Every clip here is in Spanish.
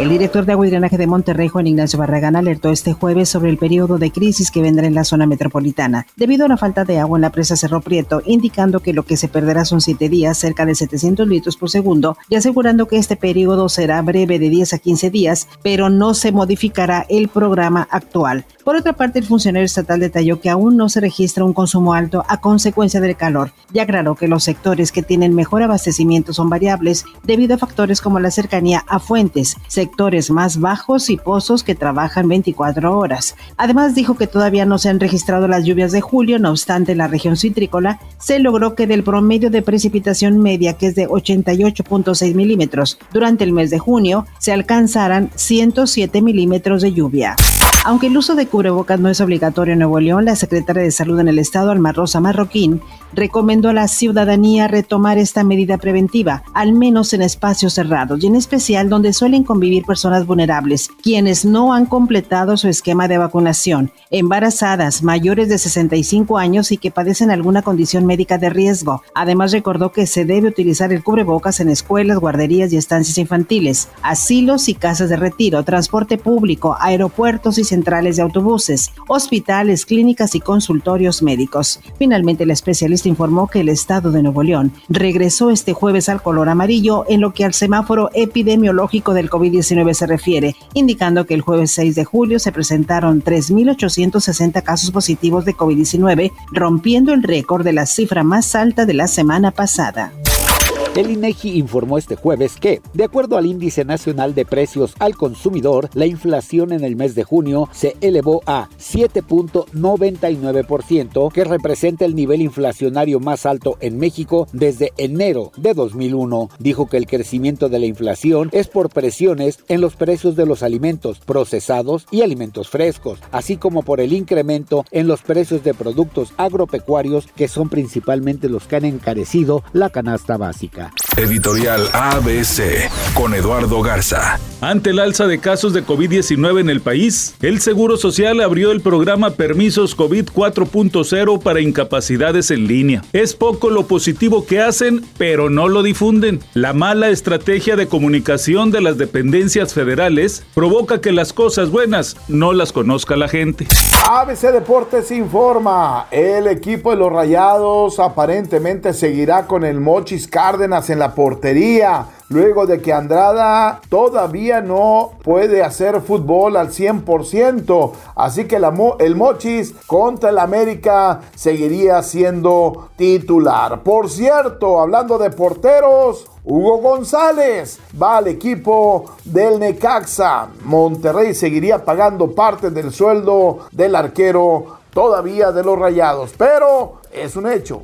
El director de agua y drenaje de Monterrey, Juan Ignacio Barragán, alertó este jueves sobre el periodo de crisis que vendrá en la zona metropolitana, debido a la falta de agua en la presa Cerro Prieto, indicando que lo que se perderá son siete días, cerca de 700 litros por segundo, y asegurando que este periodo será breve de 10 a 15 días, pero no se modificará el programa actual. Por otra parte, el funcionario estatal detalló que aún no se registra un consumo alto a consecuencia del calor y aclaró que los sectores que tienen mejor abastecimiento son variables debido a factores como la cercanía a fuentes, más bajos y pozos que trabajan 24 horas. Además dijo que todavía no se han registrado las lluvias de julio, no obstante en la región citrícola se logró que del promedio de precipitación media, que es de 88.6 milímetros, durante el mes de junio se alcanzaran 107 milímetros de lluvia. Aunque el uso de cubrebocas no es obligatorio en Nuevo León, la secretaria de Salud en el estado, Alma Rosa Marroquín, recomendó a la ciudadanía retomar esta medida preventiva, al menos en espacios cerrados y en especial donde suelen convivir personas vulnerables, quienes no han completado su esquema de vacunación, embarazadas, mayores de 65 años y que padecen alguna condición médica de riesgo. Además recordó que se debe utilizar el cubrebocas en escuelas, guarderías y estancias infantiles, asilos y casas de retiro, transporte público, aeropuertos y centrales de autobuses, hospitales, clínicas y consultorios médicos. Finalmente, el especialista informó que el estado de Nuevo León regresó este jueves al color amarillo en lo que al semáforo epidemiológico del COVID-19 se refiere, indicando que el jueves 6 de julio se presentaron 3.860 casos positivos de COVID-19, rompiendo el récord de la cifra más alta de la semana pasada. El INEGI informó este jueves que, de acuerdo al Índice Nacional de Precios al Consumidor, la inflación en el mes de junio se elevó a 7.99%, que representa el nivel inflacionario más alto en México desde enero de 2001. Dijo que el crecimiento de la inflación es por presiones en los precios de los alimentos procesados y alimentos frescos, así como por el incremento en los precios de productos agropecuarios que son principalmente los que han encarecido la canasta básica. América. Editorial ABC con Eduardo Garza. Ante el alza de casos de COVID-19 en el país, el Seguro Social abrió el programa Permisos COVID 4.0 para incapacidades en línea. Es poco lo positivo que hacen, pero no lo difunden. La mala estrategia de comunicación de las dependencias federales provoca que las cosas buenas no las conozca la gente. ABC Deportes informa, el equipo de los Rayados aparentemente seguirá con el Mochis Cárdenas en la portería luego de que Andrada todavía no puede hacer fútbol al 100%. Así que el Mochis contra el América seguiría siendo titular. Por cierto, hablando de porteros, Hugo González va al equipo del Necaxa. Monterrey seguiría pagando parte del sueldo del arquero todavía de los Rayados, pero es un hecho.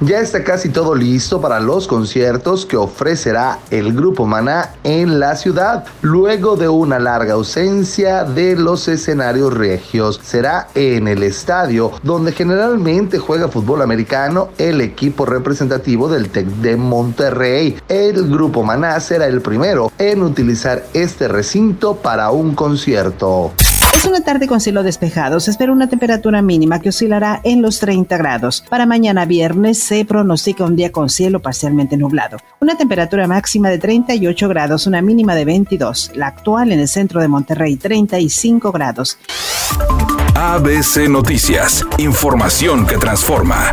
Ya está casi todo listo para los conciertos que ofrecerá el grupo Maná en la ciudad. Luego de una larga ausencia de los escenarios regios, será en el estadio donde generalmente juega fútbol americano el equipo representativo del TEC de Monterrey. El grupo Maná será el primero en utilizar este recinto para un concierto. Una tarde con cielo despejado. Se espera una temperatura mínima que oscilará en los 30 grados. Para mañana viernes se pronostica un día con cielo parcialmente nublado. Una temperatura máxima de 38 grados, una mínima de 22. La actual en el centro de Monterrey, 35 grados. ABC Noticias. Información que transforma.